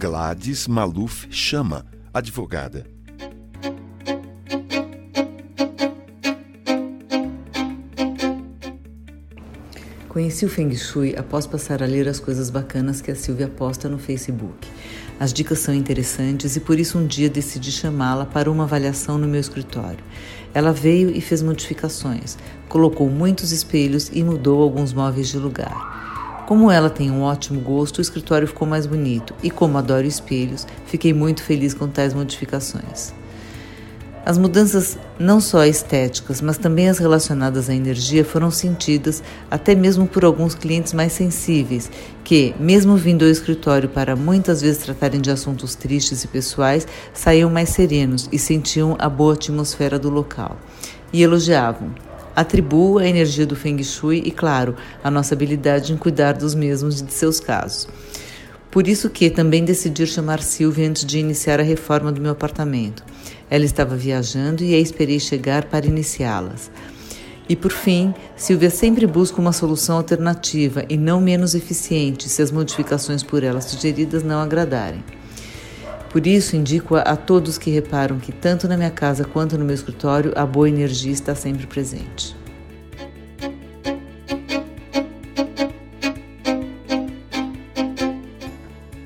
Gladys Maluf Chama, advogada. Conheci o Feng Shui após passar a ler as coisas bacanas que a Silvia posta no Facebook. As dicas são interessantes e por isso um dia decidi chamá-la para uma avaliação no meu escritório. Ela veio e fez modificações, colocou muitos espelhos e mudou alguns móveis de lugar. Como ela tem um ótimo gosto, o escritório ficou mais bonito e, como adoro espelhos, fiquei muito feliz com tais modificações. As mudanças, não só estéticas, mas também as relacionadas à energia, foram sentidas até mesmo por alguns clientes mais sensíveis, que, mesmo vindo ao escritório para muitas vezes tratarem de assuntos tristes e pessoais, saíam mais serenos e sentiam a boa atmosfera do local. E elogiavam. Atribuo a energia do Feng Shui e, claro, a nossa habilidade em cuidar dos mesmos e de seus casos. Por isso que também decidi chamar Silvia antes de iniciar a reforma do meu apartamento. Ela estava viajando e a esperei chegar para iniciá-las. E por fim, Silvia sempre busca uma solução alternativa e não menos eficiente se as modificações por ela sugeridas não agradarem. Por isso, indico a, todos que reparam que, tanto na minha casa quanto no meu escritório, a boa energia está sempre presente.